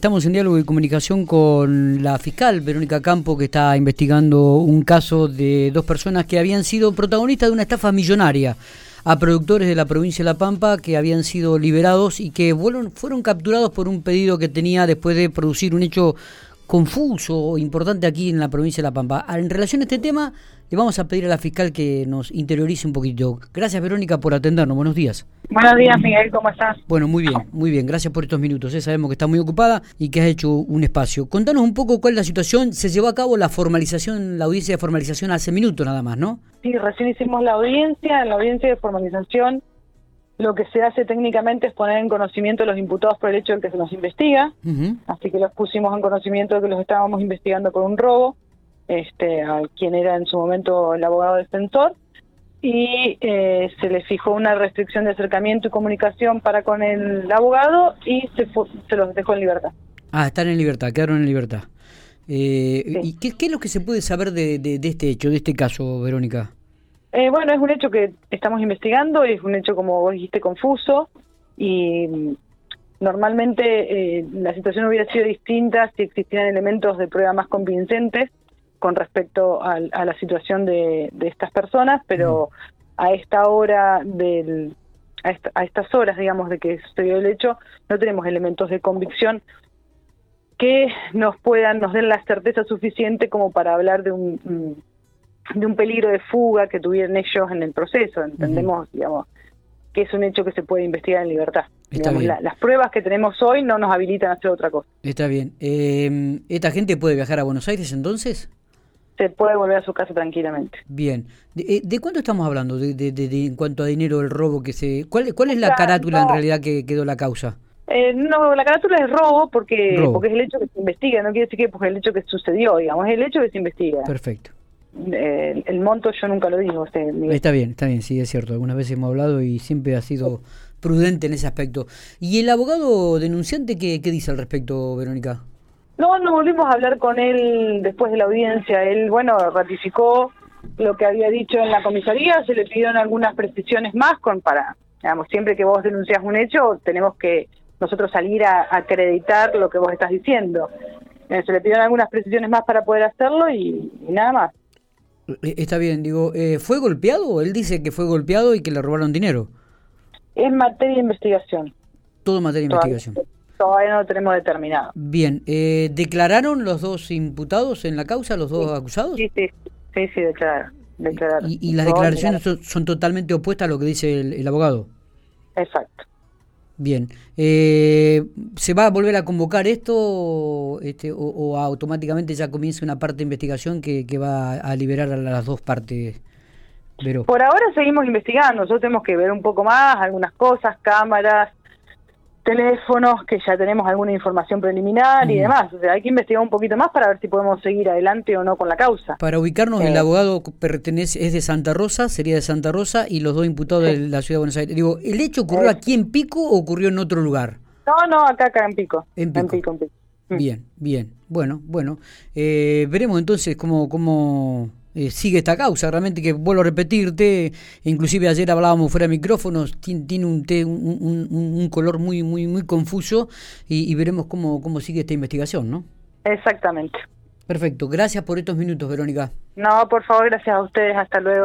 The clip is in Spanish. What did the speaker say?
Estamos en diálogo y comunicación con la fiscal Verónica Campo, que está investigando un caso de dos personas que habían sido protagonistas de una estafa millonaria a productores de la provincia de La Pampa que habían sido liberados y que fueron, fueron capturados por un pedido que tenía después de producir un hecho confuso o importante aquí en la provincia de La Pampa. En relación a este tema, le vamos a pedir a la fiscal que nos interiorice un poquito. Gracias, Verónica, por atendernos. Buenos días. Buenos días, Miguel. ¿Cómo estás? Bueno, muy bien, muy bien. Gracias por estos minutos. ¿eh? Sabemos que está muy ocupada y que has hecho un espacio. Contanos un poco cuál es la situación. Se llevó a cabo la formalización, la audiencia de formalización hace minutos nada más, ¿no? Sí, recién hicimos la audiencia. En la audiencia de formalización lo que se hace técnicamente es poner en conocimiento a los imputados por el hecho de que se nos investiga, así que los pusimos en conocimiento de que los estábamos investigando por un robo, este, a quien era en su momento el abogado defensor, y eh, se le fijó una restricción de acercamiento y comunicación para con el abogado y se, se los dejó en libertad. Ah, están en libertad, quedaron en libertad. Eh, ¿Y qué, qué, es lo que se puede saber de, de, de este hecho, de este caso, Verónica? Eh, bueno, es un hecho que estamos investigando, es un hecho, como vos dijiste, confuso y mm, normalmente eh, la situación hubiera sido distinta si existieran elementos de prueba más convincentes con respecto a, la situación de, estas personas, pero a esta hora del a, estas horas, digamos, de que sucedió el hecho, no tenemos elementos de convicción que nos puedan, nos den la certeza suficiente como para hablar de un de un peligro de fuga que tuvieron ellos en el proceso. Entendemos, digamos, que es un hecho que se puede investigar en libertad. las pruebas que tenemos hoy no nos habilitan a hacer otra cosa. Está bien. Eh, ¿Esta gente puede viajar a Buenos Aires entonces? Se puede volver a su casa tranquilamente. Bien. ¿De, eh, cuánto estamos hablando de, de, en cuanto a dinero, el robo que se... ¿Cuál, cuál es la carátula en realidad que quedó la causa? Eh, no, la carátula es robo porque porque es el hecho que se investiga, no quiere decir que es el hecho que sucedió, digamos, es el hecho que se investiga. Perfecto el, monto yo nunca lo digo. está bien, está bien, sí, es cierto. Algunas veces hemos hablado y siempre ha sido prudente en ese aspecto. ¿Y el abogado denunciante qué, qué dice al respecto, Verónica? No, no volvimos a hablar con él después de la audiencia. Él, bueno, ratificó lo que había dicho en la comisaría, se le pidieron algunas precisiones más con para, digamos, siempre que vos denuncias un hecho, tenemos que nosotros salir a, acreditar lo que vos estás diciendo. Eh, se le pidieron algunas precisiones más para poder hacerlo y nada más. Eh, está bien, digo, eh, ¿fue golpeado? Él dice que fue golpeado y que le robaron dinero. Es materia de investigación. Todo materia de investigación. Todavía no lo tenemos determinado. Bien, eh, ¿declararon los dos imputados en la causa, los dos acusados? Sí, sí, sí, sí declararon. ¿Y, las declaraciones son, totalmente opuestas a lo que dice el abogado? Exacto. Bien. Eh, ¿Se va a volver a convocar esto este, o, automáticamente ya comienza una parte de investigación que, que va a liberar a las dos partes? Pero... Por ahora seguimos investigando, nosotros tenemos que ver un poco más, algunas cosas, cámaras, teléfonos, que ya tenemos alguna información preliminar y demás. O sea, hay que investigar un poquito más para ver si podemos seguir adelante o no con la causa. Para ubicarnos, el eh. abogado pertenece es de Santa Rosa, sería de Santa Rosa, y los dos imputados de la ciudad de Buenos Aires. Digo, ¿el hecho ocurrió eh. aquí en Pico o ocurrió en otro lugar? No, no, acá, acá en Pico. En Pico. Mm. Bien, bien. Bueno, bueno. Eh, veremos entonces cómo... cómo eh, sigue esta causa. Realmente que vuelvo a repetirte, inclusive ayer hablábamos fuera de micrófonos, tiene un, un, un, color muy muy muy confuso y, veremos cómo, cómo sigue esta investigación, ¿no? Exactamente. Perfecto, gracias por estos minutos, Verónica. No, por favor, gracias a ustedes, hasta luego.